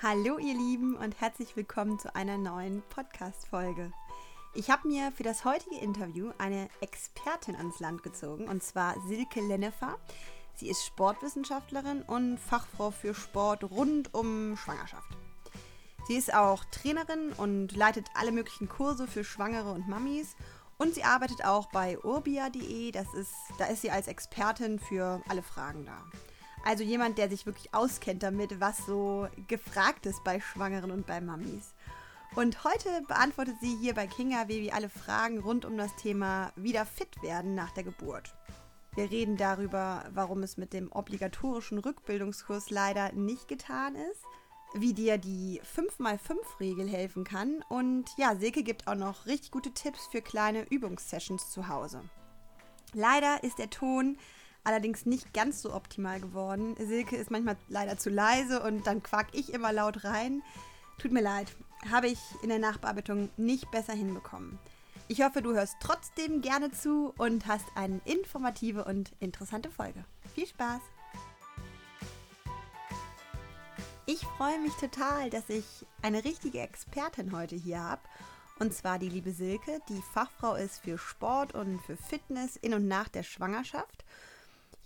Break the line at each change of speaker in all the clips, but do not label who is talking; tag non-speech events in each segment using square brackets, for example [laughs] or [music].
Hallo ihr Lieben und herzlich willkommen zu einer neuen Podcast-Folge. Ich habe mir für das heutige Interview eine Expertin ans Land gezogen und zwar Silke Lennefer. Sie ist Sportwissenschaftlerin und Fachfrau für Sport rund um Schwangerschaft. Sie ist auch Trainerin und leitet alle möglichen Kurse für Schwangere und Mamis und sie arbeitet auch bei urbia.de, ist, da ist sie als Expertin für alle Fragen da. Also jemand, der sich wirklich auskennt damit, was so gefragt ist bei Schwangeren und bei Mamis. Und heute beantwortet sie hier bei Kinga Baby alle Fragen rund um das Thema wieder fit werden nach der Geburt. Wir reden darüber, warum es mit dem obligatorischen Rückbildungskurs leider nicht getan ist, wie dir die 5x5-Regel helfen kann. Und ja, Silke gibt auch noch richtig gute Tipps für kleine Übungssessions zu Hause. Leider ist der Ton allerdings nicht ganz so optimal geworden. Silke ist manchmal leider zu leise und dann quak ich immer laut rein. Tut mir leid, habe ich in der Nachbearbeitung nicht besser hinbekommen. Ich hoffe, du hörst trotzdem gerne zu und hast eine informative und interessante Folge. Viel Spaß! Ich freue mich total, dass ich eine richtige Expertin heute hier habe. Und zwar die liebe Silke, die Fachfrau ist für Sport und für Fitness in und nach der Schwangerschaft.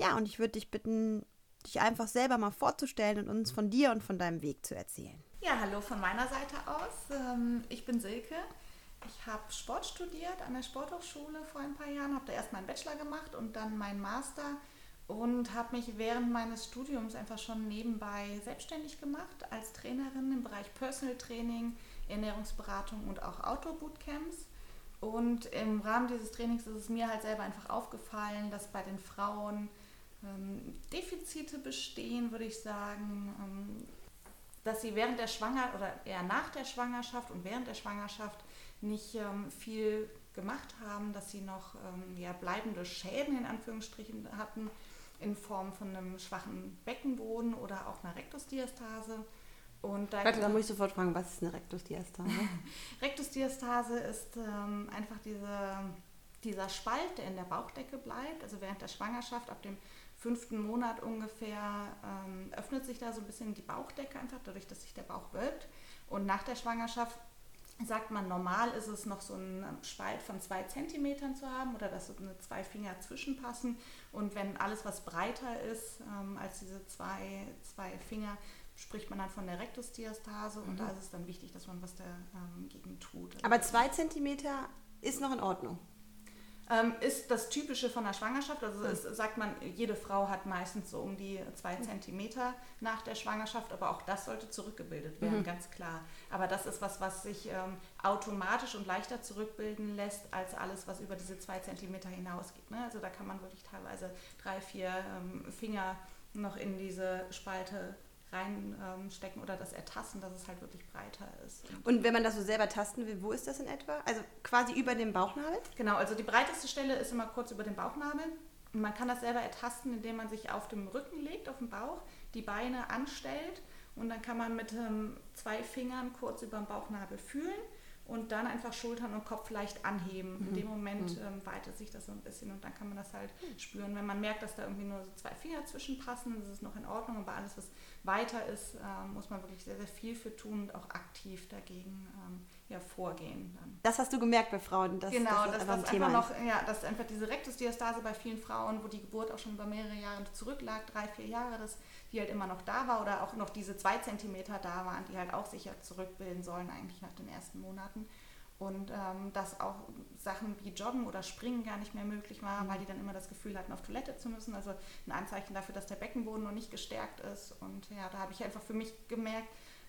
Ja, und ich würde dich bitten, dich einfach selber mal vorzustellen und uns von dir und von deinem Weg zu erzählen.
Ja, hallo von meiner Seite aus. Ähm, ich bin Silke. Ich habe Sport studiert an der Sporthochschule vor ein paar Jahren, habe da erst meinen Bachelor gemacht und dann meinen Master und habe mich während meines Studiums einfach schon nebenbei selbstständig gemacht als Trainerin im Bereich Personal Training, Ernährungsberatung und auch Outdoor-Bootcamps. Und im Rahmen dieses Trainings ist es mir halt selber einfach aufgefallen, dass bei den Frauen ähm, Defizite bestehen, würde ich sagen, ähm, dass sie während der Schwangerschaft oder eher nach der Schwangerschaft und während der Schwangerschaft nicht ähm, viel gemacht haben, dass sie noch ähm, ja, bleibende Schäden in Anführungsstrichen hatten in Form von einem schwachen Beckenboden oder auch einer Rektusdiastase.
Und da Warte, da muss ich sofort fragen, was ist eine Rektusdiastase? [laughs]
Rektusdiastase ist ähm, einfach diese, dieser Spalt, der in der Bauchdecke bleibt. Also während der Schwangerschaft, ab dem fünften Monat ungefähr, ähm, öffnet sich da so ein bisschen die Bauchdecke einfach, dadurch, dass sich der Bauch wölbt. Und nach der Schwangerschaft sagt man, normal ist es noch so ein Spalt von zwei Zentimetern zu haben oder dass so eine zwei Finger zwischenpassen. Und wenn alles, was breiter ist ähm, als diese zwei, zwei Finger, spricht man dann von der Rektusdiastase mhm. und da ist es dann wichtig, dass man was dagegen ähm, tut.
Aber zwei Zentimeter ist noch in Ordnung
ähm, ist das Typische von der Schwangerschaft. Also es, sagt man, jede Frau hat meistens so um die zwei Zentimeter nach der Schwangerschaft, aber auch das sollte zurückgebildet werden, mhm. ganz klar. Aber das ist was, was sich ähm, automatisch und leichter zurückbilden lässt, als alles, was über diese zwei Zentimeter hinausgeht. Ne? Also da kann man wirklich teilweise drei, vier ähm, Finger noch in diese Spalte reinstecken ähm, oder das ertasten, dass es halt wirklich breiter ist.
Und wenn man das so selber tasten will, wo ist das in etwa? Also quasi über dem Bauchnabel?
Genau, also die breiteste Stelle ist immer kurz über dem Bauchnabel. Und man kann das selber ertasten, indem man sich auf dem Rücken legt, auf dem Bauch, die Beine anstellt und dann kann man mit ähm, zwei Fingern kurz über dem Bauchnabel fühlen und dann einfach Schultern und Kopf leicht anheben. Mhm. In dem Moment mhm. ähm, weitet sich das so ein bisschen und dann kann man das halt spüren. Wenn man merkt, dass da irgendwie nur so zwei Finger zwischenpassen, ist es noch in Ordnung, aber alles, was weiter ist, äh, muss man wirklich sehr, sehr viel für tun und auch aktiv dagegen ähm, ja, vorgehen. Dann.
Das hast du gemerkt bei Frauen,
dass genau, das, dass das ein Thema einfach noch, ja, dass einfach diese Rektusdiastase bei vielen Frauen, wo die Geburt auch schon über mehrere Jahre zurücklag, drei, vier Jahre, dass die halt immer noch da war oder auch noch diese zwei Zentimeter da waren, die halt auch sicher zurückbilden sollen eigentlich nach den ersten Monaten. Und ähm, dass auch Sachen wie Joggen oder Springen gar nicht mehr möglich waren, weil die dann immer das Gefühl hatten, auf Toilette zu müssen. Also ein Anzeichen dafür, dass der Beckenboden noch nicht gestärkt ist. Und ja, da habe ich einfach für mich gemerkt,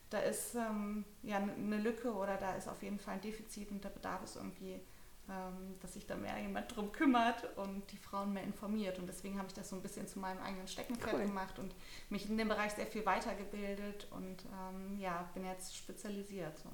da ist ähm, ja eine Lücke oder da ist auf jeden Fall ein Defizit und da bedarf es irgendwie, ähm, dass sich da mehr jemand drum kümmert und die Frauen mehr informiert. Und deswegen habe ich das so ein bisschen zu meinem eigenen Steckenpferd cool. gemacht und mich in dem Bereich sehr viel weitergebildet und ähm, ja, bin jetzt spezialisiert. So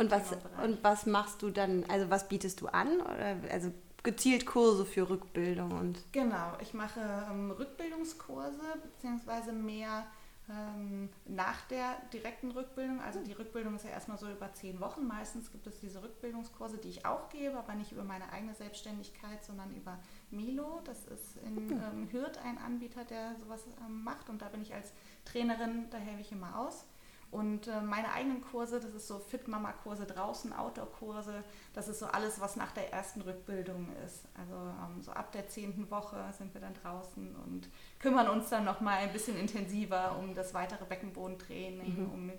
und was, und was machst du dann, also was bietest du an? Oder, also gezielt Kurse für Rückbildung und.
Genau, ich mache ähm, Rückbildungskurse, beziehungsweise mehr ähm, nach der direkten Rückbildung. Also die Rückbildung ist ja erstmal so über zehn Wochen. Meistens gibt es diese Rückbildungskurse, die ich auch gebe, aber nicht über meine eigene Selbstständigkeit, sondern über Milo. Das ist in hm. ähm, Hürth ein Anbieter, der sowas ähm, macht und da bin ich als Trainerin, da helfe ich immer aus. Und äh, meine eigenen Kurse, das ist so Fit-Mama-Kurse draußen, Outdoor-Kurse, das ist so alles, was nach der ersten Rückbildung ist. Also ähm, so ab der zehnten Woche sind wir dann draußen und kümmern uns dann nochmal ein bisschen intensiver um das weitere Beckenbodentraining, mhm. um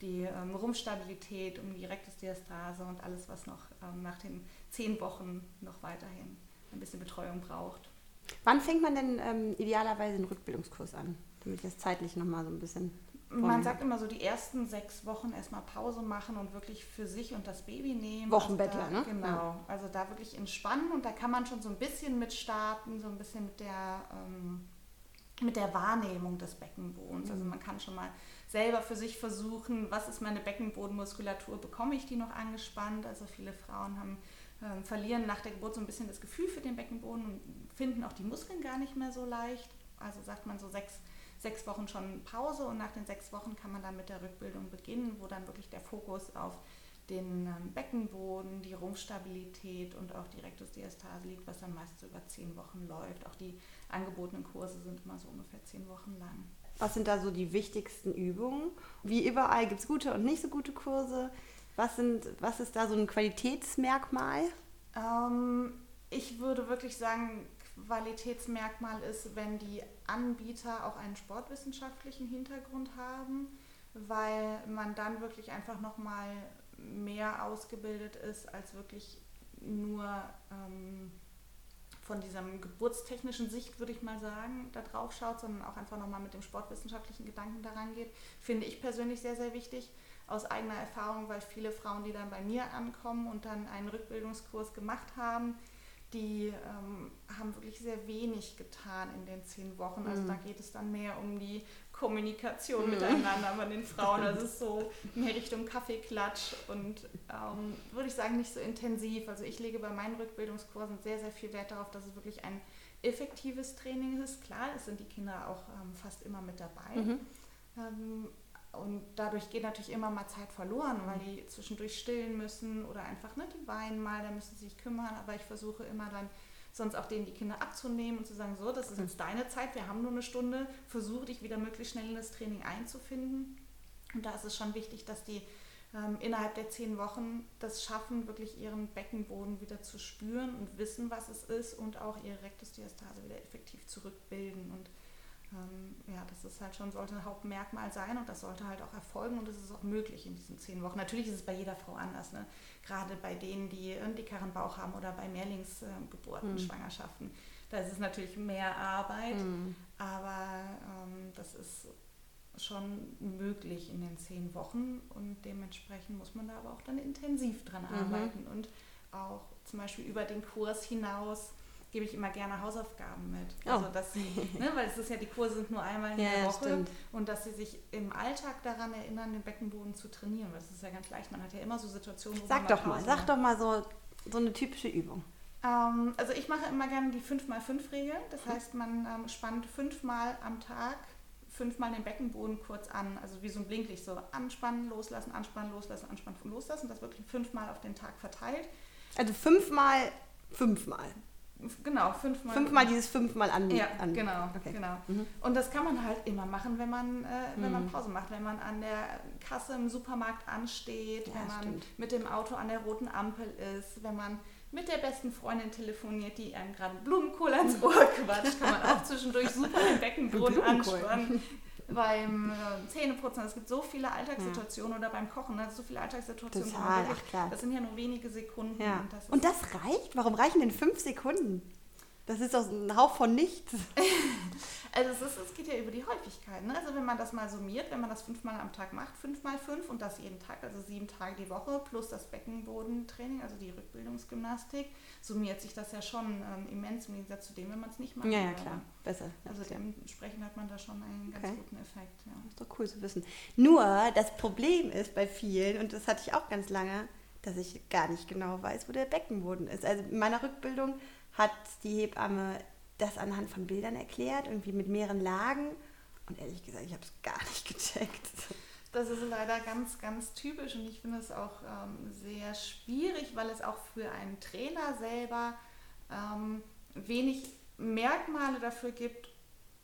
die ähm, Rumpfstabilität, um die Rektusdiastase und alles, was noch ähm, nach den zehn Wochen noch weiterhin ein bisschen Betreuung braucht.
Wann fängt man denn idealerweise einen Rückbildungskurs an, damit ich das zeitlich nochmal so ein bisschen
man sagt immer so, die ersten sechs Wochen erstmal Pause machen und wirklich für sich und das Baby nehmen.
Wochenbettler,
also
da,
ne? Genau. Ja. Also da wirklich entspannen und da kann man schon so ein bisschen mit starten, so ein bisschen mit der, ähm, mit der Wahrnehmung des Beckenbodens. Also mhm. man kann schon mal selber für sich versuchen, was ist meine Beckenbodenmuskulatur, bekomme ich die noch angespannt? Also viele Frauen haben äh, verlieren nach der Geburt so ein bisschen das Gefühl für den Beckenboden und finden auch die Muskeln gar nicht mehr so leicht. Also sagt man so sechs sechs Wochen schon Pause und nach den sechs Wochen kann man dann mit der Rückbildung beginnen, wo dann wirklich der Fokus auf den ähm, Beckenboden, die Rumpfstabilität und auch die Rektusdiastase liegt, was dann meistens über zehn Wochen läuft. Auch die angebotenen Kurse sind immer so ungefähr zehn Wochen lang.
Was sind da so die wichtigsten Übungen? Wie überall gibt es gute und nicht so gute Kurse. Was, sind, was ist da so ein Qualitätsmerkmal?
Ähm, ich würde wirklich sagen, Qualitätsmerkmal ist, wenn die Anbieter auch einen sportwissenschaftlichen Hintergrund haben, weil man dann wirklich einfach nochmal mehr ausgebildet ist, als wirklich nur ähm, von dieser geburtstechnischen Sicht, würde ich mal sagen, da drauf schaut, sondern auch einfach nochmal mit dem sportwissenschaftlichen Gedanken daran geht, finde ich persönlich sehr, sehr wichtig. Aus eigener Erfahrung, weil viele Frauen, die dann bei mir ankommen und dann einen Rückbildungskurs gemacht haben, die ähm, haben wirklich sehr wenig getan in den zehn Wochen. Also mhm. da geht es dann mehr um die Kommunikation mhm. miteinander bei den [laughs] Frauen. Das ist so mehr Richtung Kaffeeklatsch und ähm, würde ich sagen nicht so intensiv. Also ich lege bei meinen Rückbildungskursen sehr, sehr viel Wert darauf, dass es wirklich ein effektives Training ist. Klar, es sind die Kinder auch ähm, fast immer mit dabei. Mhm. Und dadurch geht natürlich immer mal Zeit verloren, weil die zwischendurch stillen müssen oder einfach, ne, die weinen mal, da müssen sie sich kümmern. Aber ich versuche immer dann sonst auch denen die Kinder abzunehmen und zu sagen, so, das ist jetzt deine Zeit, wir haben nur eine Stunde, versuche dich wieder möglichst schnell in das Training einzufinden. Und da ist es schon wichtig, dass die ähm, innerhalb der zehn Wochen das schaffen, wirklich ihren Beckenboden wieder zu spüren und wissen, was es ist und auch ihre Rektusdiastase wieder effektiv zurückbilden. Und ja, das ist halt schon, sollte ein Hauptmerkmal sein und das sollte halt auch erfolgen und das ist auch möglich in diesen zehn Wochen. Natürlich ist es bei jeder Frau anders, ne? gerade bei denen, die einen dickeren Bauch haben oder bei Mehrlingsgeburten, mhm. Schwangerschaften. Da ist es natürlich mehr Arbeit, mhm. aber ähm, das ist schon möglich in den zehn Wochen und dementsprechend muss man da aber auch dann intensiv dran mhm. arbeiten und auch zum Beispiel über den Kurs hinaus gebe ich immer gerne Hausaufgaben mit. Oh. Also dass sie, [laughs] ne, weil es ist ja, die Kurse sind nur einmal in ja, der Woche stimmt. und dass sie sich im Alltag daran erinnern, den Beckenboden zu trainieren. Das ist ja ganz leicht. Man hat ja immer so Situationen,
wo sag man. Sag doch mal, sag macht. doch mal so, so eine typische Übung.
Ähm, also ich mache immer gerne die 5x5-Regel. Das mhm. heißt, man ähm, spannt fünfmal am Tag fünfmal den Beckenboden kurz an, also wie so ein Blinklicht, so anspannen, loslassen, anspannen, loslassen, anspannen, loslassen. Das wirklich fünfmal auf den Tag verteilt.
Also fünfmal, fünfmal.
Genau, fünfmal.
Fünfmal dieses fünfmal an.
Ja, an. genau, okay. genau. Mhm. Und das kann man halt immer machen, wenn man, äh, wenn mhm. man Pause macht, wenn man an der Kasse im Supermarkt ansteht, ja, wenn man stimmt. mit dem Auto an der roten Ampel ist, wenn man mit der besten Freundin telefoniert, die einem gerade Blumenkohl ans Ohr quatscht, kann man auch zwischendurch super den Beckenboden [laughs] anspannen beim äh, Zähneputzen, es gibt so viele Alltagssituationen ja. oder beim Kochen, ne, so viele Alltagssituationen.
Total, ach klar.
Das sind ja nur wenige Sekunden.
Ja. Und, das, und das reicht? Warum reichen denn fünf Sekunden? Das ist doch ein Hauch von nichts. [laughs]
also es, ist, es geht ja über die Häufigkeit. Ne? Also wenn man das mal summiert, wenn man das fünfmal am Tag macht, fünf mal fünf und das jeden Tag, also sieben Tage die Woche, plus das Beckenbodentraining, also die Rückbildungsgymnastik, summiert sich das ja schon ähm, immens im Gegensatz zu dem, wenn man es nicht macht.
Ja, ja, klar. Besser.
Also dementsprechend hat man da schon einen ganz okay. guten Effekt. Ja.
Das ist doch cool zu wissen. Nur das Problem ist bei vielen, und das hatte ich auch ganz lange, dass ich gar nicht genau weiß, wo der Beckenboden ist. Also in meiner Rückbildung hat die Hebamme das anhand von Bildern erklärt, irgendwie mit mehreren Lagen. Und ehrlich gesagt, ich habe es gar nicht gecheckt.
Das ist leider ganz, ganz typisch und ich finde es auch ähm, sehr schwierig, weil es auch für einen Trainer selber ähm, wenig Merkmale dafür gibt,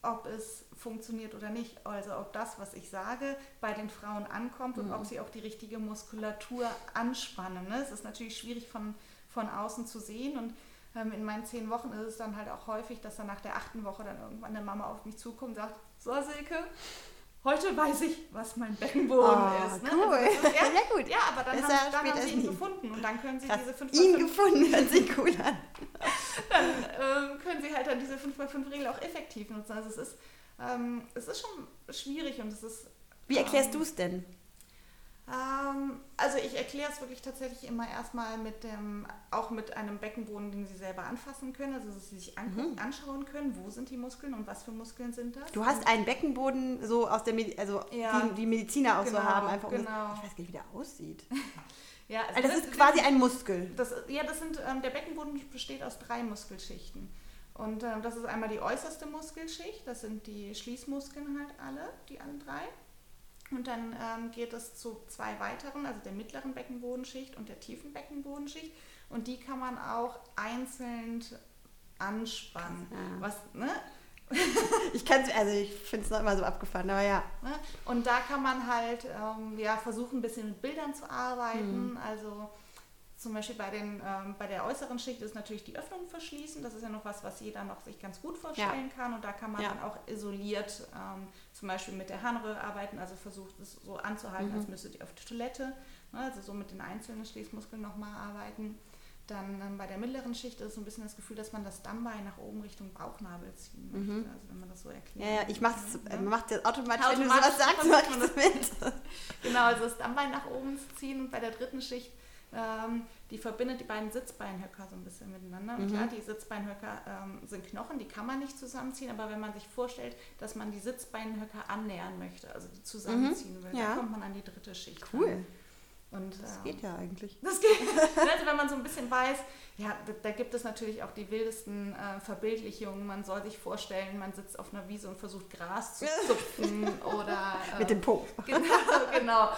ob es funktioniert oder nicht. Also ob das, was ich sage, bei den Frauen ankommt und mhm. ob sie auch die richtige Muskulatur anspannen. Ne? Es ist natürlich schwierig von, von außen zu sehen und ähm, in meinen zehn Wochen ist es dann halt auch häufig, dass dann nach der achten Woche dann irgendwann eine Mama auf mich zukommt und sagt, so Silke, heute weiß ich, was mein Beckenboden oh, ist. Ne?
Cool. Also ist, ja, [laughs]
ja, gut. Ja, aber dann Besser haben, dann haben sie ihn nie. gefunden und dann können sie
Krass.
diese 5
Ihn gefunden, hört sich cool an. [laughs]
dann ähm, können sie halt dann diese 5x5-Regel auch effektiv nutzen. Also es ist, ähm, es ist schon schwierig und es ist...
Wie erklärst ähm, du es denn?
Ähm, also ich erkläre es wirklich tatsächlich immer erstmal mit dem, auch mit einem Beckenboden, den Sie selber anfassen können, also dass Sie sich angucken, mhm. anschauen können, wo sind die Muskeln und was für Muskeln sind das.
Du hast einen Beckenboden so aus der, Medi also ja, die, die, Mediziner auch genau, so haben, einfach
genau.
Um ich weiß gar nicht, wie der aussieht. [laughs]
ja,
also, also das, das, ist quasi ein Muskel.
Das, ja, das sind, ähm, der Beckenboden besteht aus drei Muskelschichten. Und ähm, das ist einmal die äußerste Muskelschicht, das sind die Schließmuskeln halt alle, die alle drei. Und dann ähm, geht es zu zwei weiteren, also der mittleren Beckenbodenschicht und der tiefen Beckenbodenschicht. Und die kann man auch einzeln anspannen. Ja. Was, ne? [laughs]
ich kann also ich finde es noch immer so abgefahren, aber ja.
Ne? Und da kann man halt ähm, ja, versuchen, ein bisschen mit Bildern zu arbeiten. Mhm. Also zum Beispiel bei, den, ähm, bei der äußeren Schicht ist natürlich die Öffnung verschließen. Das ist ja noch was, was jeder noch sich ganz gut vorstellen ja. kann. Und da kann man ja. dann auch isoliert ähm, zum Beispiel mit der Harnröhre arbeiten, also versucht es so anzuhalten, mhm. als müsste die auf die Toilette. Ne? Also so mit den einzelnen Schließmuskeln nochmal arbeiten. Dann ähm, bei der mittleren Schicht ist so ein bisschen das Gefühl, dass man das Stammbein nach oben Richtung Bauchnabel ziehen möchte. Mhm. Also wenn man das so erklärt.
Ja, ja ich mache es, ne? macht das automatisch, wenn du sowas sagst, macht man das mit. [laughs]
genau, also das Stammbein nach oben ziehen und bei der dritten Schicht ähm, die verbindet die beiden Sitzbeinhöcker so ein bisschen miteinander. Und mhm. klar, die Sitzbeinhöcker ähm, sind Knochen, die kann man nicht zusammenziehen, aber wenn man sich vorstellt, dass man die Sitzbeinhöcker annähern möchte, also die zusammenziehen mhm. will, ja. dann kommt man an die dritte Schicht.
Cool. Ran.
Und,
das ähm, geht ja eigentlich.
Das geht. [laughs] [laughs] also wenn man so ein bisschen weiß, ja, da, da gibt es natürlich auch die wildesten äh, Verbildlichungen. Man soll sich vorstellen, man sitzt auf einer Wiese und versucht Gras zu [laughs] zupfen oder
äh, mit dem Po.
Genau, genau.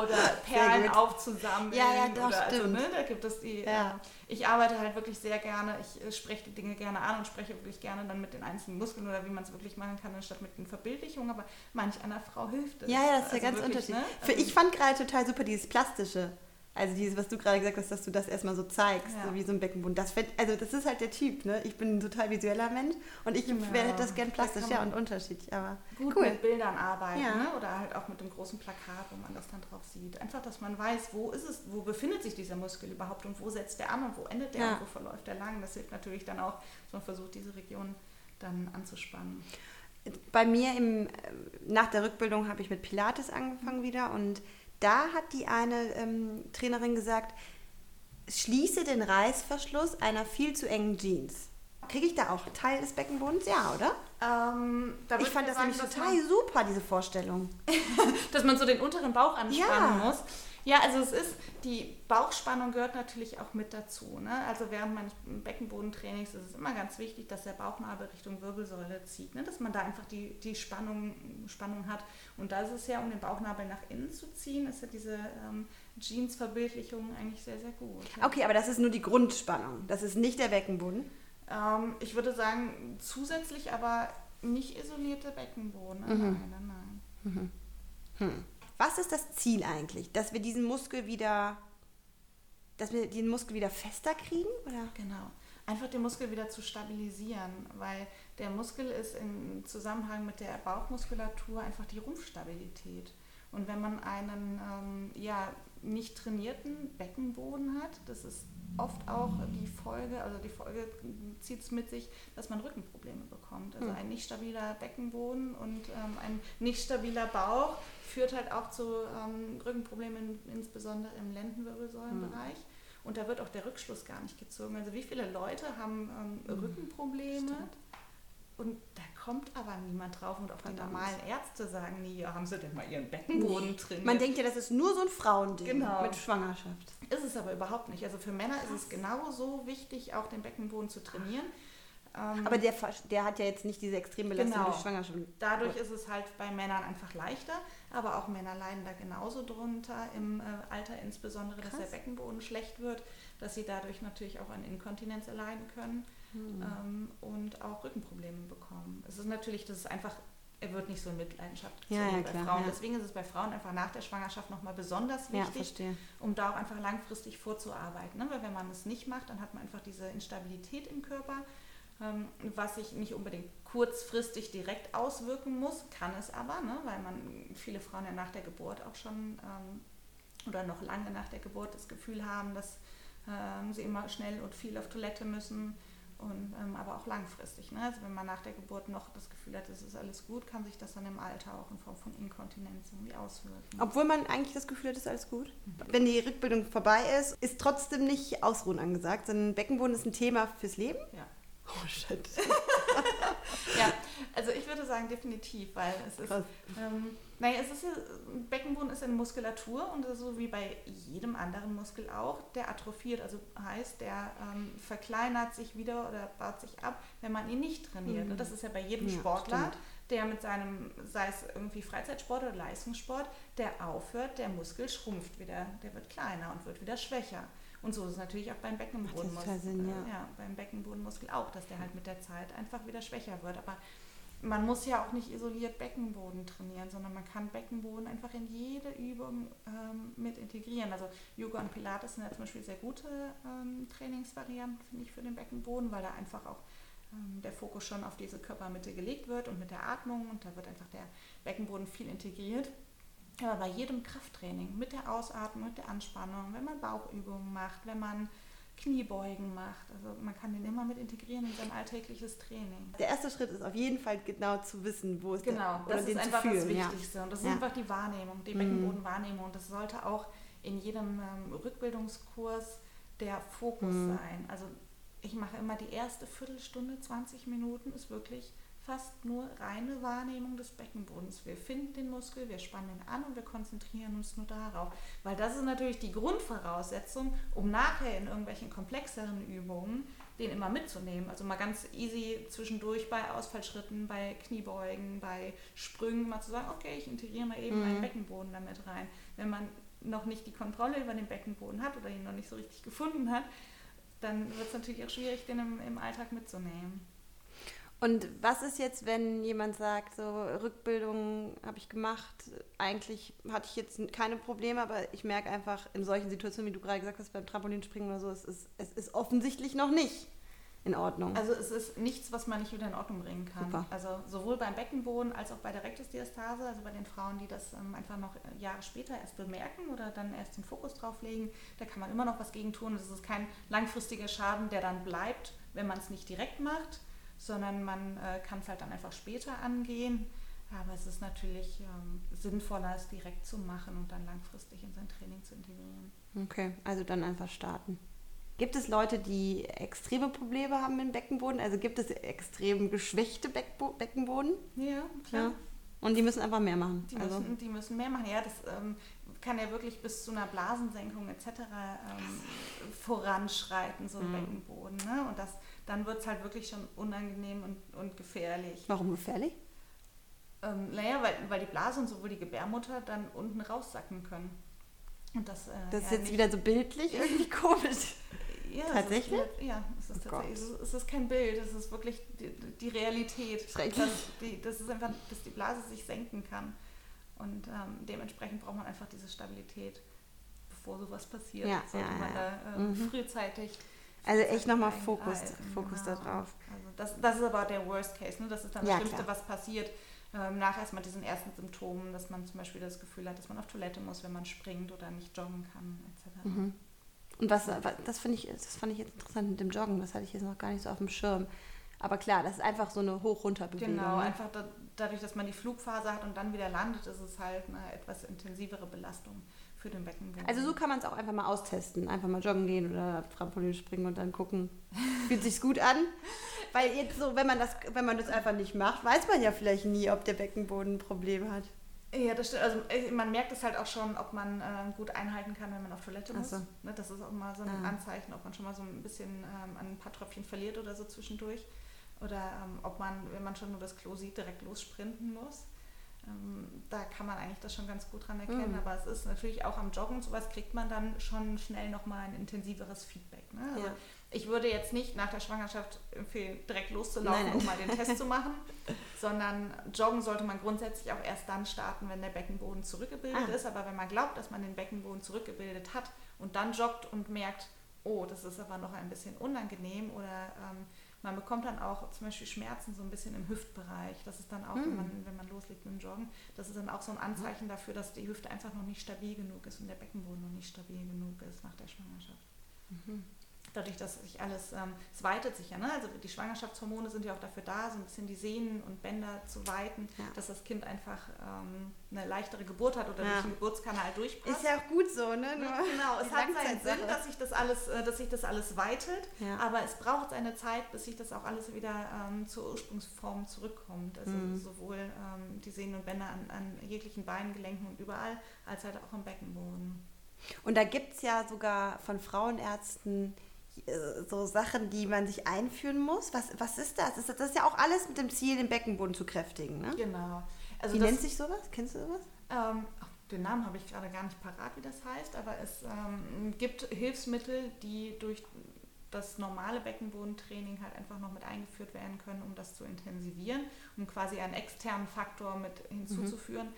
Oder Perlen aufzusammeln.
Ja, ja, das
oder,
also,
stimmt. Also, ne, da gibt es die. Ja. Äh, ich arbeite halt wirklich sehr gerne. Ich äh, spreche die Dinge gerne an und spreche wirklich gerne dann mit den einzelnen Muskeln oder wie man es wirklich machen kann, anstatt mit den Verbildlichungen. Aber manch einer Frau hilft es.
Ja, ja, das ist also ja ganz wirklich, unterschiedlich. Ne? Also ich fand gerade total super dieses Plastische. Also dieses, was du gerade gesagt hast, dass du das erstmal so zeigst, ja. so wie so ein Beckenboden. Das, also das ist halt der Typ, ne? Ich bin ein total visueller Mensch und ich genau. hätte das gern plastisch, ja, und unterschiedlich, aber
gut cool. mit Bildern arbeiten, ja. ne? Oder halt auch mit einem großen Plakat, wo man das dann drauf sieht. Einfach, dass man weiß, wo ist es, wo befindet sich dieser Muskel überhaupt und wo setzt der an und wo endet der ja. und wo verläuft der lang. Das hilft natürlich dann auch, dass man versucht, diese Region dann anzuspannen.
Bei mir im, nach der Rückbildung habe ich mit Pilates angefangen wieder und da hat die eine ähm, Trainerin gesagt, schließe den Reißverschluss einer viel zu engen Jeans. Kriege ich da auch Teil des Beckenbodens? Ja, oder?
Ähm,
ich fand das sagen, nämlich total super, diese Vorstellung. [laughs]
dass man so den unteren Bauch anspannen ja. muss. Ja, also es ist, die Bauchspannung gehört natürlich auch mit dazu. Ne? Also während meines Beckenbodentrainings ist es immer ganz wichtig, dass der Bauchnabel Richtung Wirbelsäule zieht, ne? dass man da einfach die, die Spannung, Spannung hat. Und da ist es ja, um den Bauchnabel nach innen zu ziehen, ist ja diese ähm, Jeans-Verbildlichung eigentlich sehr, sehr gut.
Ja. Okay, aber das ist nur die Grundspannung, das ist nicht der Beckenboden?
Ähm, ich würde sagen, zusätzlich, aber nicht isolierte Beckenboden. Mhm. Nein, nein, nein. Mhm.
Hm. Was ist das Ziel eigentlich? Dass wir diesen Muskel wieder, dass wir den Muskel wieder fester kriegen? Oder?
Genau. Einfach den Muskel wieder zu stabilisieren, weil der Muskel ist im Zusammenhang mit der Bauchmuskulatur einfach die Rumpfstabilität. Und wenn man einen ähm, ja, nicht trainierten Beckenboden hat, das ist oft auch die Folge, also die Folge zieht es mit sich, dass man Rückenprobleme bekommt. Also hm. ein nicht stabiler Beckenboden und ähm, ein nicht stabiler Bauch führt halt auch zu ähm, Rückenproblemen, insbesondere im Lendenwirbelsäulenbereich. Hm. Und da wird auch der Rückschluss gar nicht gezogen. Also wie viele Leute haben ähm, hm. Rückenprobleme? Stimmt. Und da kommt aber niemand drauf und auch die normalen Ärzte sagen nie, ja, haben sie denn mal ihren Beckenboden nee. trainiert?
Man denkt ja, das ist nur so ein Frauending genau. mit Schwangerschaft.
Ist es aber überhaupt nicht. Also für Männer Krass. ist es genauso wichtig, auch den Beckenboden zu trainieren.
Ähm, aber der, der hat ja jetzt nicht diese Extrembelastung genau. durch Schwangerschaft.
Dadurch ist es halt bei Männern einfach leichter, aber auch Männer leiden da genauso drunter, im äh, Alter insbesondere, Krass. dass der Beckenboden schlecht wird, dass sie dadurch natürlich auch an Inkontinenz erleiden können. Mhm. ähm, und auch Rückenprobleme bekommen. Es ist natürlich, das ist einfach er wird nicht so in Mitleidenschaft
gezogen ja, ja,
bei
klar,
Frauen.
Ja.
Deswegen ist es bei Frauen einfach nach der Schwangerschaft nochmal besonders wichtig, um da auch einfach langfristig vorzuarbeiten. Ne? Weil wenn man es nicht macht, dann hat man einfach diese Instabilität im Körper, ähm, was sich nicht unbedingt kurzfristig direkt auswirken muss, kann es aber, ne? weil man viele Frauen ja nach der Geburt auch schon ähm, oder noch lange nach der Geburt das Gefühl haben, dass ähm, sie immer schnell und viel auf Toilette müssen und ähm, aber auch langfristig. Ne? Also wenn man nach der Geburt noch das Gefühl hat, es ist alles gut, kann sich das dann im Alter auch in Form von Inkontinenz irgendwie auswirken.
Obwohl man eigentlich das Gefühl hat, es ist alles gut. Mhm. Wenn die Rückbildung vorbei ist, ist trotzdem nicht Ausruhen angesagt, sondern Beckenboden ist ein Thema fürs Leben.
Ja.
Oh shit. [laughs]
ja, also ich würde sagen definitiv, weil es ist, ähm, naja, es ist Beckenboden ist eine Muskulatur und so wie bei jedem anderen Muskel auch, der atrophiert, also heißt, der ähm, verkleinert sich wieder oder baut sich ab, wenn man ihn nicht trainiert. Mhm. Und das ist ja bei jedem ja, Sportler, stimmt. der mit seinem, sei es irgendwie Freizeitsport oder Leistungssport, der aufhört, der Muskel schrumpft wieder, der wird kleiner und wird wieder schwächer. Und so ist es natürlich auch beim Beckenbodenmuskel.
Sinn, ja.
ja, beim Beckenbodenmuskel auch, dass der halt mit der Zeit einfach wieder schwächer wird. Aber man muss ja auch nicht isoliert Beckenboden trainieren, sondern man kann Beckenboden einfach in jede Übung ähm, mit integrieren. Also Yoga und Pilates sind ja zum Beispiel sehr gute ähm, Trainingsvarianten, finde ich, für den Beckenboden, weil da einfach auch ähm, der Fokus schon auf diese Körpermitte gelegt wird und mit der Atmung und da wird einfach der Beckenboden viel integriert. Aber bei jedem Krafttraining, mit der Ausatmung, mit der Anspannung, wenn man Bauchübungen macht, wenn man Kniebeugen macht, also man kann den immer mit integrieren in sein alltägliches Training.
Der erste Schritt ist auf jeden Fall genau zu wissen, wo es
Genau, der, das ist einfach das Wichtigste. Ja. Und das ist ja. einfach die Wahrnehmung, die mhm. Beckenbodenwahrnehmung. Und das sollte auch in jedem ähm, Rückbildungskurs der Fokus mhm. sein. Also ich mache immer die erste Viertelstunde, 20 Minuten ist wirklich fast nur reine Wahrnehmung des Beckenbodens. Wir finden den Muskel, wir spannen ihn an und wir konzentrieren uns nur darauf. Weil das ist natürlich die Grundvoraussetzung, um nachher in irgendwelchen komplexeren Übungen den immer mitzunehmen. Also mal ganz easy zwischendurch bei Ausfallschritten, bei Kniebeugen, bei Sprüngen mal zu sagen, okay, ich integriere mal eben mhm. meinen Beckenboden damit rein. Wenn man noch nicht die Kontrolle über den Beckenboden hat oder ihn noch nicht so richtig gefunden hat, dann wird es natürlich auch schwierig, den im, im Alltag mitzunehmen.
Und was ist jetzt, wenn jemand sagt, so Rückbildung habe ich gemacht, eigentlich hatte ich jetzt keine Probleme, aber ich merke einfach in solchen Situationen, wie du gerade gesagt hast, beim Trampolinspringen oder so, es ist, es ist offensichtlich noch nicht in Ordnung.
Also es ist nichts, was man nicht wieder in Ordnung bringen kann. Super. Also sowohl beim Beckenboden als auch bei der Rektusdiastase, also bei den Frauen, die das ähm, einfach noch Jahre später erst bemerken oder dann erst den Fokus drauf legen, da kann man immer noch was gegen tun. Das ist kein langfristiger Schaden, der dann bleibt, wenn man es nicht direkt macht sondern man äh, kann es halt dann einfach später angehen. Aber es ist natürlich ähm, sinnvoller, es direkt zu machen und dann langfristig in sein Training zu integrieren.
Okay, also dann einfach starten. Gibt es Leute, die extreme Probleme haben im Beckenboden? Also gibt es extrem geschwächte Beckbo Beckenboden?
Ja, klar. Ja.
Und die müssen einfach mehr machen.
Die, also. müssen, die müssen mehr machen. Ja, das ähm, kann ja wirklich bis zu einer Blasensenkung etc. Ähm, voranschreiten, so ein mhm. Beckenboden. Ne? Und das dann wird es halt wirklich schon unangenehm und, und gefährlich.
Warum gefährlich?
Ähm, naja, weil, weil die Blase und sowohl die Gebärmutter dann unten raussacken können. Und das, äh,
das ist ja, jetzt wieder so bildlich irgendwie [laughs] komisch.
Ja, tatsächlich? Es ist, ja, es ist oh tatsächlich. Es ist, es ist, kein Bild, es ist wirklich die, die Realität.
Schrecklich.
Dass, die, das ist einfach, dass die Blase sich senken kann. Und ähm, dementsprechend braucht man einfach diese Stabilität, bevor sowas passiert.
Ja,
sollte
ja,
man
ja.
da ähm, mhm. frühzeitig
also echt nochmal Fokus, Fokus genau. darauf.
Also das, das ist aber der Worst Case, ne? das ist dann das ja, Schlimmste, klar. was passiert ähm, nach erstmal diesen ersten Symptomen, dass man zum Beispiel das Gefühl hat, dass man auf Toilette muss, wenn man springt oder nicht joggen kann, etc.
Mhm. Und was, das finde ich, das fand ich jetzt interessant mit dem Joggen, das hatte ich jetzt noch gar nicht so auf dem Schirm. Aber klar, das ist einfach so eine Hoch-Runter-Bewegung.
Genau, ne? einfach da, dadurch, dass man die Flugphase hat und dann wieder landet, ist es halt eine etwas intensivere Belastung für den Beckenboden.
Also so kann man es auch einfach mal austesten. Einfach mal joggen gehen oder Trampolin springen und dann gucken, fühlt sich gut an. [laughs] Weil jetzt so, wenn man das, wenn man das einfach nicht macht, weiß man ja vielleicht nie, ob der Beckenboden ein Problem hat.
Ja, das stimmt. Also äh, man merkt es halt auch schon, ob man äh, gut einhalten kann, wenn man auf Toilette muss. So. Ne, das ist auch mal so ein ah. Anzeichen, ob man schon mal so ein bisschen ähm, ein paar Tröpfchen verliert oder so zwischendurch. Oder ähm, ob man, wenn man schon nur das Klo sieht, direkt lossprinten muss. Ähm, da kann man eigentlich das schon ganz gut dran erkennen.
Mhm.
Aber es ist natürlich auch am Joggen, sowas kriegt man dann schon schnell nochmal ein intensiveres Feedback. Ne? Also
Ja.
Ich würde jetzt nicht nach der Schwangerschaft empfehlen, direkt loszulaufen,
Nein, nein.
um mal den Test [laughs] zu machen, sondern Joggen sollte man grundsätzlich auch erst dann starten, wenn der Beckenboden zurückgebildet
Ah.
ist. Aber wenn man glaubt, dass man den Beckenboden zurückgebildet hat und dann joggt und merkt, oh, das ist aber noch ein bisschen unangenehm oder ähm, man bekommt dann auch zum Beispiel Schmerzen so ein bisschen im Hüftbereich. Das ist dann auch, wenn,
Hm.
man, wenn man loslegt mit dem Joggen, das ist dann auch so ein Anzeichen dafür, dass die Hüfte einfach noch nicht stabil genug ist und der Beckenboden noch nicht stabil genug ist nach der Schwangerschaft.
Mhm.
Dadurch, dass sich alles, ähm, es weitet sich ja, ne? also die Schwangerschaftshormone sind ja auch dafür da, so ein bisschen die Sehnen und Bänder zu weiten,
Ja.
dass das Kind einfach ähm, eine leichtere Geburt hat oder
Ja.
durch den Geburtskanal durchpasst.
Ist ja auch gut so, ne? Nur
Genau, es hat seinen. Sinn, dass sich das alles, äh, dass sich das alles weitet,
Ja.
aber es braucht eine Zeit, bis sich das auch alles wieder ähm, zur Ursprungsform zurückkommt. Also
Mhm.
sowohl ähm, die Sehnen und Bänder an, an jeglichen Beingelenken und überall, als halt auch am Beckenboden.
Und da gibt es ja sogar von Frauenärzten so Sachen, die man sich einführen muss. Was, was ist das? Ist das? Das ist ja auch alles mit dem Ziel, den Beckenboden zu kräftigen, ne?
Genau. Also
Wie
das,
nennt sich sowas? Kennst du sowas?
Ähm, den Namen habe ich gerade gar nicht parat, wie das heißt, aber es ähm, gibt Hilfsmittel, die durch das normale Beckenbodentraining halt einfach noch mit eingeführt werden können, um das zu intensivieren, um quasi einen externen Faktor mit hinzuzuführen. Ähm,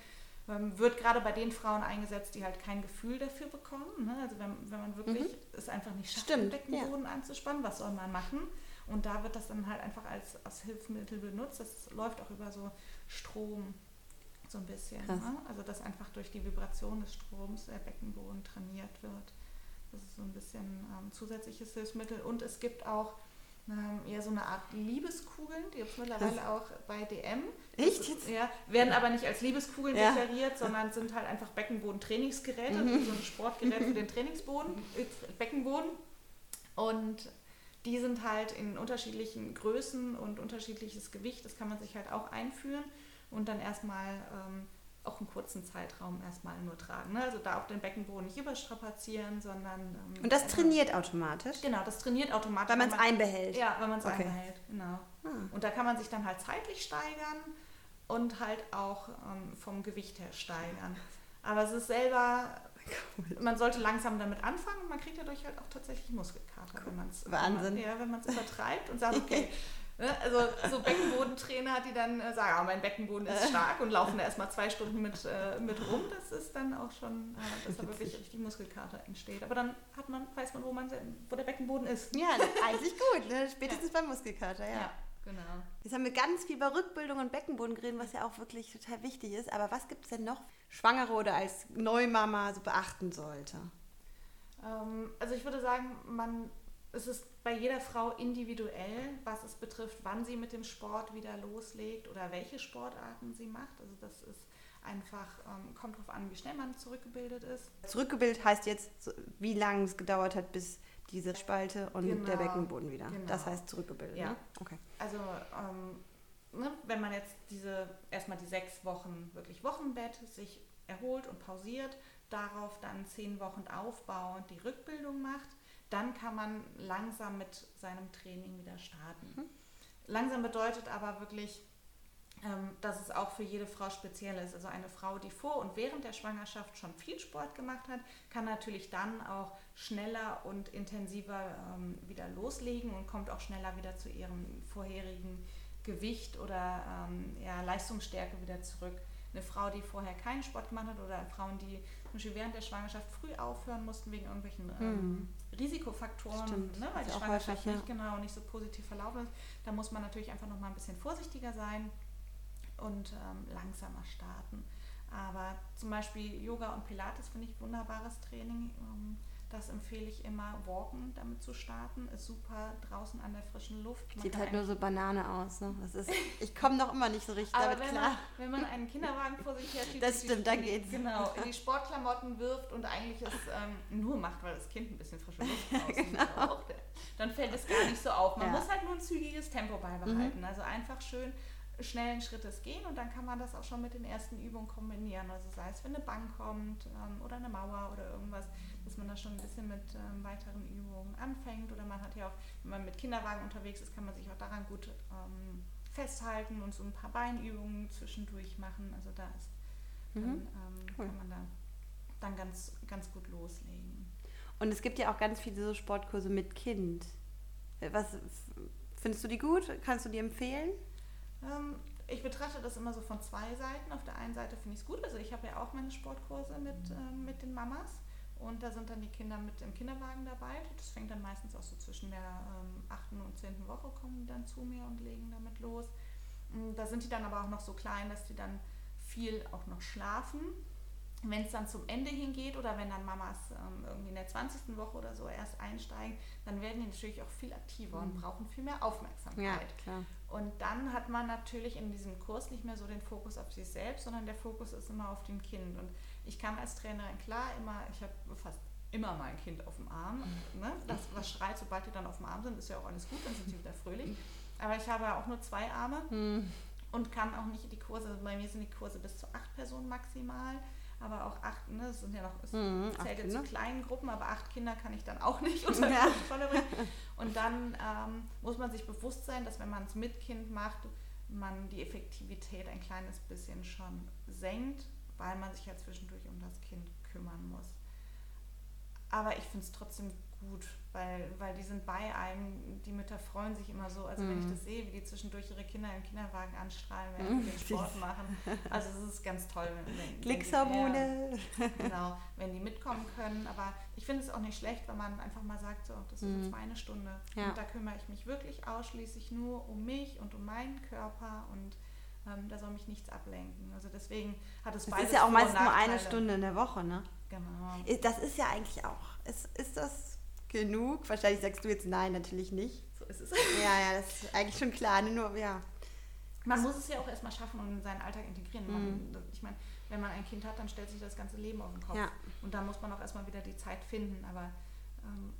wird gerade bei den Frauen eingesetzt, die halt kein Gefühl dafür bekommen. Ne? Also wenn, wenn man wirklich es einfach nicht schafft,
Stimmt,
den Beckenboden anzuspannen, was soll man machen? Und da wird das dann halt einfach als, als Hilfsmittel benutzt. Das läuft auch über so Strom so ein bisschen. Ne? Also dass einfach durch die Vibration des Stroms der Beckenboden trainiert wird. Das ist so ein bisschen ähm, zusätzliches Hilfsmittel. Und es gibt auch ähm, ja, so eine Art Liebeskugeln, die gibt es mittlerweile auch bei DM.
Echt
Das,
jetzt?
Ja, werden aber nicht als Liebeskugeln
Ja.
deklariert, sondern sind halt einfach Beckenboden-Trainingsgeräte,
Mhm.
so ein Sportgerät für den Trainingsboden, äh, Beckenboden. Und die sind halt in unterschiedlichen Größen und unterschiedliches Gewicht. Das kann man sich halt auch einführen und dann erstmal ähm, auch einen kurzen Zeitraum erstmal nur tragen. Ne? Also da auf den Beckenboden nicht überstrapazieren, sondern. ähm,
Und das
einfach-
trainiert automatisch,
Genau, das trainiert automatisch.
weil man es einbehält.
Ja, wenn man es
Okay.
einbehält, genau.
Ah.
Und da kann man sich dann halt zeitlich steigern und halt auch ähm, vom Gewicht her steigern. Aber es ist selber, [laughs] man sollte langsam damit anfangen und man kriegt dadurch halt auch tatsächlich Muskelkater, wenn man es
Wahnsinn.
ja, wenn man es übertreibt und sagt, okay, [laughs] also so Beckenbodentrainer, die dann äh, sagen, ah, mein Beckenboden ist [laughs] stark und laufen da erstmal zwei Stunden mit, äh, mit rum, das ist dann auch schon, äh, dass da wirklich richtig Muskelkater entsteht. Aber dann hat man, weiß man, wo, man, wo der Beckenboden ist.
Ja, eigentlich gut, ne? spätestens beim Muskelkater, ja.
Ja, genau.
Jetzt haben wir ganz viel über Rückbildung und Beckenboden geredet, was ja auch wirklich total wichtig ist. Aber was gibt es denn noch Schwangere oder als Neumama so beachten sollte?
Ähm, also ich würde sagen, man, es ist bei jeder Frau individuell, was es betrifft, wann sie mit dem Sport wieder loslegt oder welche Sportarten sie macht. Also das ist einfach, ähm, kommt darauf an, wie schnell man zurückgebildet ist.
Zurückgebildet heißt jetzt, wie lange es gedauert hat, bis diese Spalte und
Genau,
der Beckenboden wieder.
genau.
Das heißt zurückgebildet,
Ja.
ne? Okay.
Also ähm, ne, wenn man jetzt diese erstmal die sechs Wochen wirklich Wochenbett sich erholt und pausiert, darauf dann zehn Wochen aufbauend die Rückbildung macht, dann kann man langsam mit seinem Training wieder starten.
Mhm.
Langsam bedeutet aber wirklich, ähm, dass es auch für jede Frau speziell ist. Also eine Frau, die vor und während der Schwangerschaft schon viel Sport gemacht hat, kann natürlich dann auch schneller und intensiver ähm, wieder loslegen und kommt auch schneller wieder zu ihrem vorherigen Gewicht oder ähm, ja, Leistungsstärke wieder zurück. Eine Frau, die vorher keinen Sport gemacht hat oder Frauen, die zum Beispiel während der Schwangerschaft früh aufhören mussten wegen irgendwelchen ähm, Risikofaktoren,
Stimmt.
ne, weil die Schwangerschaft
häufig,
nicht genau nicht so positiv verlaufen ist. Da muss man natürlich einfach noch mal ein bisschen vorsichtiger sein und ähm, langsamer starten. Aber zum Beispiel Yoga und Pilates finde ich wunderbares Training. Ähm, das empfehle ich immer, Walken damit zu starten. Ist super draußen an der frischen Luft. Man
Sieht halt nur so Banane aus. Ne? Das ist, [laughs] ich komme noch immer nicht so richtig
aber
damit
wenn
klar.
man, wenn man einen Kinderwagen vor sich her schiebt,
Das stimmt, dann geht's.
Genau, in die [laughs] Sportklamotten wirft und eigentlich es ähm, nur macht, weil das Kind ein bisschen frische Luft [laughs] draußen braucht, dann fällt es gar nicht so auf. Man
Ja.
muss halt nur ein zügiges Tempo beibehalten. Also einfach schön schnellen Schrittes gehen und dann kann man das auch schon mit den ersten Übungen kombinieren. Also sei es, wenn eine Bank kommt ähm, oder eine Mauer oder irgendwas, dass man da schon ein bisschen mit ähm, weiteren Übungen anfängt. Oder man hat ja auch, wenn man mit Kinderwagen unterwegs ist, kann man sich auch daran gut ähm, festhalten und so ein paar Beinübungen zwischendurch machen. Also da ist, dann,
Mhm.
ähm,
Cool.
kann man da dann ganz, ganz gut loslegen.
Und es gibt ja auch ganz viele so Sportkurse mit Kind. Was f- findest du die gut? Kannst du die empfehlen?
Ähm, ich betrachte das immer so von zwei Seiten. Auf der einen Seite finde ich es gut. Also ich habe ja auch meine Sportkurse mit, ähm, mit den Mamas. Und da sind dann die Kinder mit im Kinderwagen dabei. Das fängt dann meistens auch so zwischen der ähm, 8. und 10. Woche kommen die dann zu mir und legen damit los. Mm, Da sind die dann aber auch noch so klein, dass die dann viel auch noch schlafen. Wenn es dann zum Ende hingeht oder wenn dann Mamas ähm, irgendwie in der 20. Woche oder so erst einsteigen, dann werden die natürlich auch viel aktiver und brauchen viel mehr Aufmerksamkeit.
klar.
Und dann hat man natürlich in diesem Kurs nicht mehr so den Fokus auf sich selbst, sondern der Fokus ist immer auf dem Kind. Und ich kann als Trainerin klar immer, ich habe fast immer mein Kind auf dem Arm. Ne? Das, was schreit, sobald die dann auf dem Arm sind, ist ja auch alles gut, dann sind sie wieder fröhlich. Aber ich habe auch nur zwei Arme
Hm.
und kann auch nicht die Kurse, bei mir sind die Kurse bis zu acht Personen maximal. Aber auch acht, ne, das sind ja noch, es
Mhm, acht
zählt jetzt zu kleinen Gruppen, aber acht Kinder kann ich dann auch nicht [laughs] unter
Ja.
Und dann ähm, muss man sich bewusst sein, dass wenn man es mit Kind macht, man die Effektivität ein kleines bisschen schon senkt, weil man sich ja zwischendurch um das Kind kümmern muss. Aber ich finde es trotzdem gut, weil, weil die sind bei einem, die Mütter freuen sich immer so. Also wenn ich
Mhm.
das sehe, wie die zwischendurch ihre Kinder im Kinderwagen anstrahlen, während sie den Sport [laughs] machen. Also es ist ganz toll. Wenn, wenn, wenn
Glückshormone.
ja, genau, wenn die mitkommen können. Aber ich finde es auch nicht schlecht, wenn man einfach mal sagt, so, das ist jetzt
Mhm.
meine Stunde.
Ja.
Und da kümmere ich mich wirklich ausschließlich nur um mich und um meinen Körper und ähm, da soll mich nichts ablenken. Also deswegen hat es
Das
beides
ist ja auch meistens nur eine. Stunde in der Woche, ne?
Genau.
Das ist ja eigentlich auch. Ist, ist das genug? Wahrscheinlich sagst du jetzt nein, natürlich nicht.
So ist es. [laughs]
Ja, ja, das ist eigentlich schon klar. ne, Nur, ja.
Man muss es ja auch erstmal schaffen und in seinen Alltag integrieren.
Mhm.
Man, ich meine, wenn man ein Kind hat, dann stellt sich das ganze Leben auf den Kopf.
Ja.
Und da muss man auch erstmal wieder die Zeit finden. Aber ähm,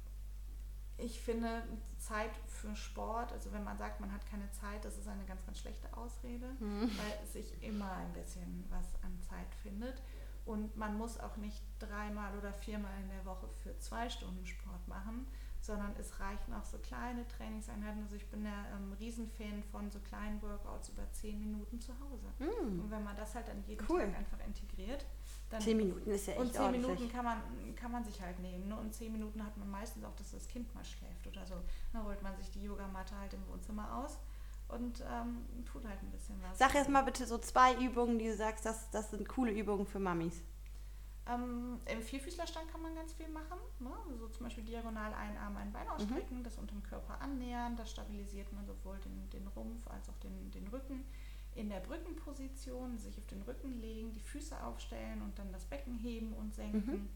ich finde, Zeit für Sport, also wenn man sagt, man hat keine Zeit, das ist eine ganz, ganz schlechte Ausrede,
Mhm.
weil sich immer ein bisschen was an Zeit findet. Und man muss auch nicht dreimal oder viermal in der Woche für zwei Stunden Sport machen, sondern es reichen auch so kleine Trainingseinheiten. Also ich bin ja ähm, Riesenfan von so kleinen Workouts über zehn Minuten zu Hause.
Hm.
Und wenn man das halt dann jeden
Cool.
Tag einfach integriert, dann
Zehn Minuten ist ja echt
und zehn
ordentlich.
Minuten kann man, kann man sich halt nehmen. Ne? Und zehn Minuten hat man meistens auch, dass das Kind mal schläft oder so. Dann holt man sich die Yogamatte halt im Wohnzimmer aus und ähm, tut halt ein bisschen was.
Sag jetzt mal bitte so zwei Übungen, die du sagst, das, das sind coole Übungen für Mamis.
Ähm, Im Vierfüßlerstand kann man ganz viel machen. Ne? Also zum Beispiel diagonal ein Arm, ein Bein ausstrecken, das unterm Körper annähern. Da stabilisiert man sowohl den, den Rumpf als auch den, den Rücken. In der Brückenposition sich auf den Rücken legen, die Füße aufstellen und dann das Becken heben und senken.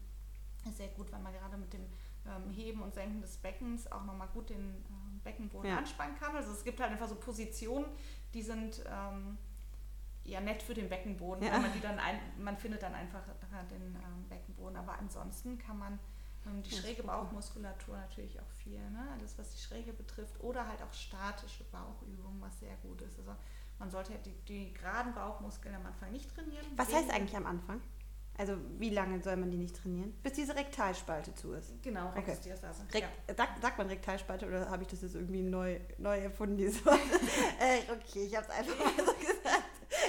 Ist sehr gut, weil man gerade mit dem ähm, Heben und Senken des Beckens auch nochmal gut den ähm, Beckenboden
Ja.
anspannen kann. Also es gibt halt einfach so Positionen, die sind ähm, ja nett für den Beckenboden,
Ja.
weil man die dann ein, man findet dann einfach den ähm, Beckenboden. Aber ansonsten kann man ähm, die schräge. Bauchmuskulatur natürlich auch viel, ne? alles was die Schräge betrifft oder halt auch statische Bauchübungen, was sehr gut ist. Also man sollte die, die geraden Bauchmuskeln am Anfang nicht trainieren.
Was heißt eigentlich am Anfang? Also wie lange soll man die nicht trainieren? Bis diese Rektalspalte zu ist.
Genau,
Okay.
Rektusdiastase.
Rek
ja.
sagt, sagt man Rektalspalte oder habe ich das jetzt irgendwie neu, neu erfunden, dieses Wort? [laughs] äh, okay, ich habe es einfach mal so gesagt.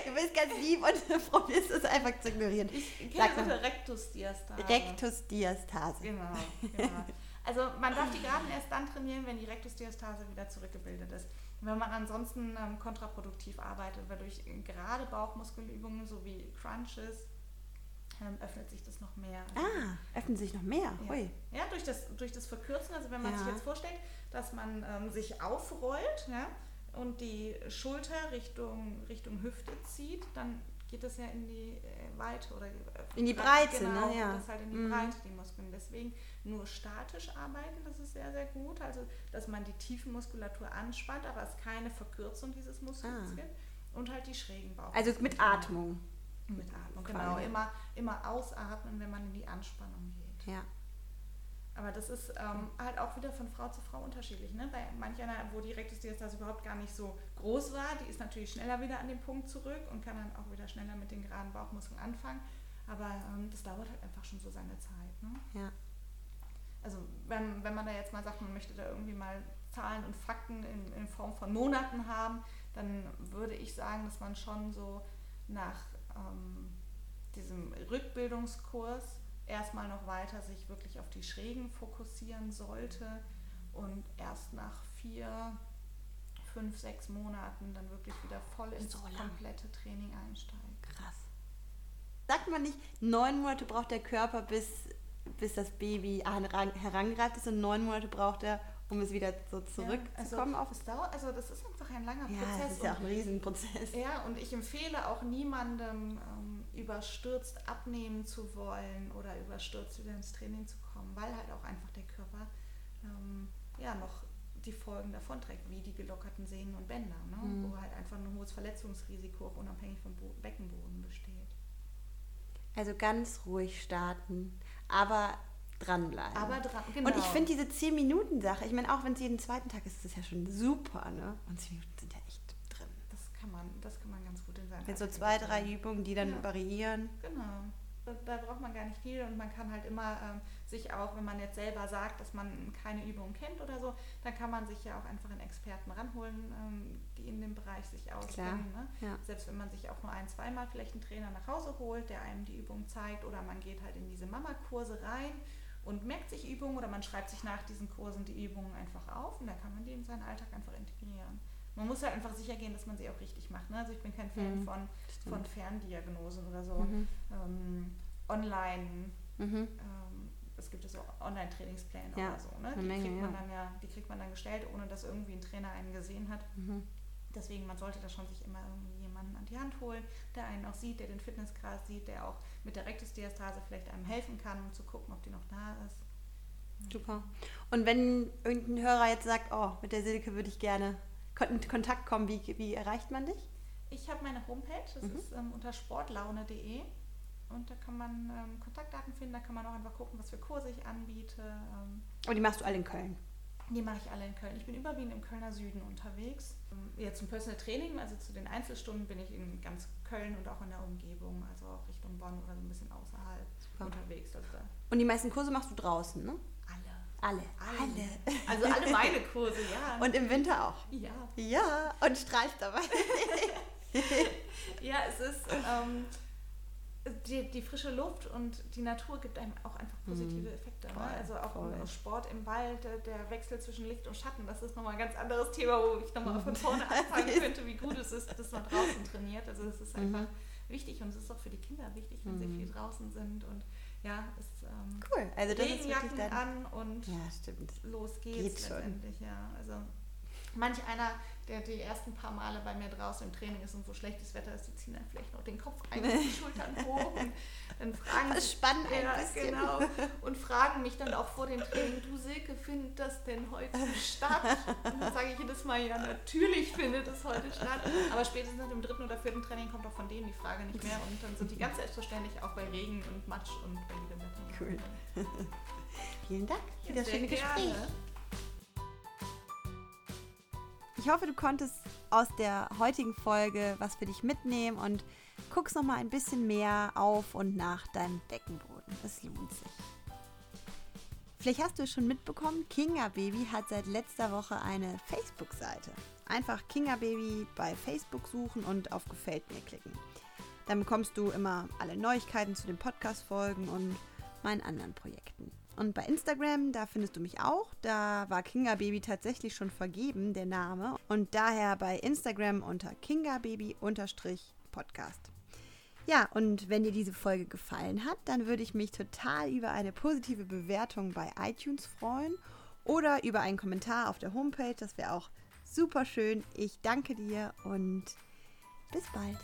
Du bist ganz lieb und probierst es einfach zu ignorieren.
Ich kenne
Sag
das
mal.
Rektusdiastase.
Rektusdiastase.
Genau, genau. [laughs] Also man darf die Geraden erst dann trainieren, wenn die Rektusdiastase wieder zurückgebildet ist. Wenn man ansonsten ähm, kontraproduktiv arbeitet, weil durch gerade Bauchmuskelübungen sowie Crunches ähm, öffnet sich das noch mehr. Also,
Ah, öffnen sich noch mehr.
Ja.
Ui.
Ja, durch das, durch das Verkürzen, also wenn man
Ja.
sich jetzt vorstellt, dass man ähm, sich aufrollt ja, und die Schulter Richtung, Richtung Hüfte zieht, dann geht das ja in die äh, Weite oder äh,
In die Breite,
genau,
ne? Ja.
das halt in die
Mhm.
Breite, die Muskeln. Deswegen nur statisch arbeiten, das ist sehr, sehr gut. Also, dass man die Tiefenmuskulatur anspannt, aber es keine Verkürzung dieses Muskels
Ah.
gibt. Und halt die schrägen Bauch.
Also mit Atmung.
Mit Atmung, genau. Immer, immer ausatmen, wenn man in die Anspannung geht.
Ja.
Aber das ist ähm, halt auch wieder von Frau zu Frau unterschiedlich. Ne? Bei manch einer, wo die Rektusdiastase überhaupt gar nicht so groß war, die ist natürlich schneller wieder an den Punkt zurück und kann dann auch wieder schneller mit den geraden Bauchmuskeln anfangen. Aber ähm, das dauert halt einfach schon so seine Zeit. Ne?
Ja.
Also wenn, wenn man da jetzt mal sagt, man möchte da irgendwie mal Zahlen und Fakten in, in Form von Monaten haben, dann würde ich sagen, dass man schon so nach ähm, diesem Rückbildungskurs erstmal noch weiter sich wirklich auf die Schrägen fokussieren sollte und erst nach vier, fünf, sechs Monaten dann wirklich wieder voll ins so komplette Training einsteigt.
Krass. Sagt man nicht, neun Monate braucht der Körper, bis, bis das Baby herangereift ist und neun Monate braucht er, um es wieder so zurückzukommen
ja, also, auf es dauert, also das ist einfach ein langer
ja,
Prozess.
Das ist ja auch ein Riesenprozess.
Ja, und ich empfehle auch niemandem, ähm, überstürzt abnehmen zu wollen oder überstürzt wieder ins Training zu kommen, weil halt auch einfach der Körper ähm, ja noch die Folgen davon trägt, wie die gelockerten Sehnen und Bänder, ne? Mhm. wo halt einfach ein hohes Verletzungsrisiko auch unabhängig vom Bo Beckenboden besteht.
Also ganz ruhig starten, aber dranbleiben.
Aber dran, genau.
Und ich finde diese 10-Minuten-Sache, ich meine, auch wenn es jeden zweiten Tag ist, ist das ja schon super, ne? Und 10 Minuten sind ja echt
kann man, das kann man ganz gut in seinem
Mit so zwei, drei Übungen, die dann ja. variieren.
Genau da braucht man gar nicht viel und man kann halt immer ähm, sich auch, wenn man jetzt selber sagt, dass man keine Übung kennt oder so, dann kann man sich ja auch einfach einen Experten ranholen, ähm, die in dem Bereich sich auskennen. Ne? Ja. Selbst wenn man sich auch nur ein, zweimal vielleicht einen Trainer nach Hause holt, der einem die Übung zeigt oder man geht halt in diese Mama-Kurse rein und merkt sich Übungen oder man schreibt sich nach diesen Kursen die Übungen einfach auf und dann kann man die in seinen Alltag einfach integrieren. Man muss halt einfach sicher gehen, dass man sie auch richtig macht. Ne? Also ich bin kein Fan mhm, von, von Ferndiagnosen oder so. Mhm. Ähm, online, mhm. ähm, es gibt ja so Online-Trainingspläne ja, oder so. Ne? Die, Menge, kriegt man ja. dann ja, die kriegt man dann gestellt, ohne dass irgendwie ein Trainer einen gesehen hat. Mhm. Deswegen, man sollte da schon sich immer irgendwie jemanden an die Hand holen, der einen auch sieht, der den Fitnessgrad sieht, der auch mit der Rektusdiastase vielleicht einem helfen kann, um zu gucken, ob die noch da ist.
Super. Und wenn irgendein Hörer jetzt sagt, oh, mit der Silke würde ich gerne in Kontakt kommen, wie, wie erreicht man dich?
Ich habe meine Homepage, das mhm. ist ähm, unter sportlaune.de und da kann man ähm, Kontaktdaten finden, da kann man auch einfach gucken, was für Kurse ich anbiete. Ähm.
Und die machst du alle in Köln?
Die mache ich alle in Köln. Ich bin überwiegend im Kölner Süden unterwegs. Ähm, jetzt zum Personal Training, also zu den Einzelstunden bin ich in ganz Köln und auch in der Umgebung, also auch Richtung Bonn oder so ein bisschen außerhalb Super. unterwegs. Also
und die meisten Kurse machst du draußen, ne?
Alle. Alle. Also alle meine Kurse, ja.
Und im Winter auch.
Ja.
Ja, und strahlst dabei. [laughs]
ja, es ist ähm, die, die, frische Luft und die Natur gibt einem auch einfach positive mhm. Effekte. Ne? Also auch voll. Sport im Wald, der Wechsel zwischen Licht und Schatten, das ist nochmal ein ganz anderes Thema, wo ich nochmal von vorne [laughs] anfangen könnte, wie gut es ist, dass man draußen trainiert. Also es ist einfach mhm. wichtig und es ist auch für die Kinder wichtig, wenn mhm. sie viel draußen sind und ja, ist ähm,
cool. Also das
Regenjacken
ist
an und
ja, stimmt.
los geht's Geht letztendlich. Schon. Ja, also manch einer, der die ersten paar Male bei mir draußen im Training ist und wo schlechtes Wetter ist, die ziehen dann vielleicht noch den Kopf ein und die [laughs] Schultern hoch und dann fragen
das spannend
ja, genau [laughs] und fragen mich dann auch vor dem Training, du Silke, findet das denn heute statt? Und dann sage ich jedes Mal, ja, natürlich findet es heute statt. Aber spätestens nach dem dritten oder vierten Training kommt auch von denen die Frage nicht mehr und dann sind die ganz selbstverständlich auch bei Regen und Matsch und bei jedem Wetter.
Cool. [laughs] Vielen Dank für ja, das schöne Gespräch. Gerne. Ich hoffe, du konntest aus der heutigen Folge was für dich mitnehmen und guckst noch mal ein bisschen mehr auf und nach deinem Beckenboden. Es lohnt sich. Vielleicht hast du es schon mitbekommen, Kinga Baby hat seit letzter Woche eine Facebook-Seite. Einfach Kinga Baby bei Facebook suchen und auf Gefällt mir klicken. Dann bekommst du immer alle Neuigkeiten zu den Podcast-Folgen und meinen anderen Projekten. Und bei Instagram, da findest du mich auch. Da war Kinga Baby tatsächlich schon vergeben, der Name. Und daher bei Instagram unter kingababy-podcast. Ja, und wenn dir diese Folge gefallen hat, dann würde ich mich total über eine positive Bewertung bei iTunes freuen oder über einen Kommentar auf der Homepage. Das wäre auch super schön. Ich danke dir und bis bald.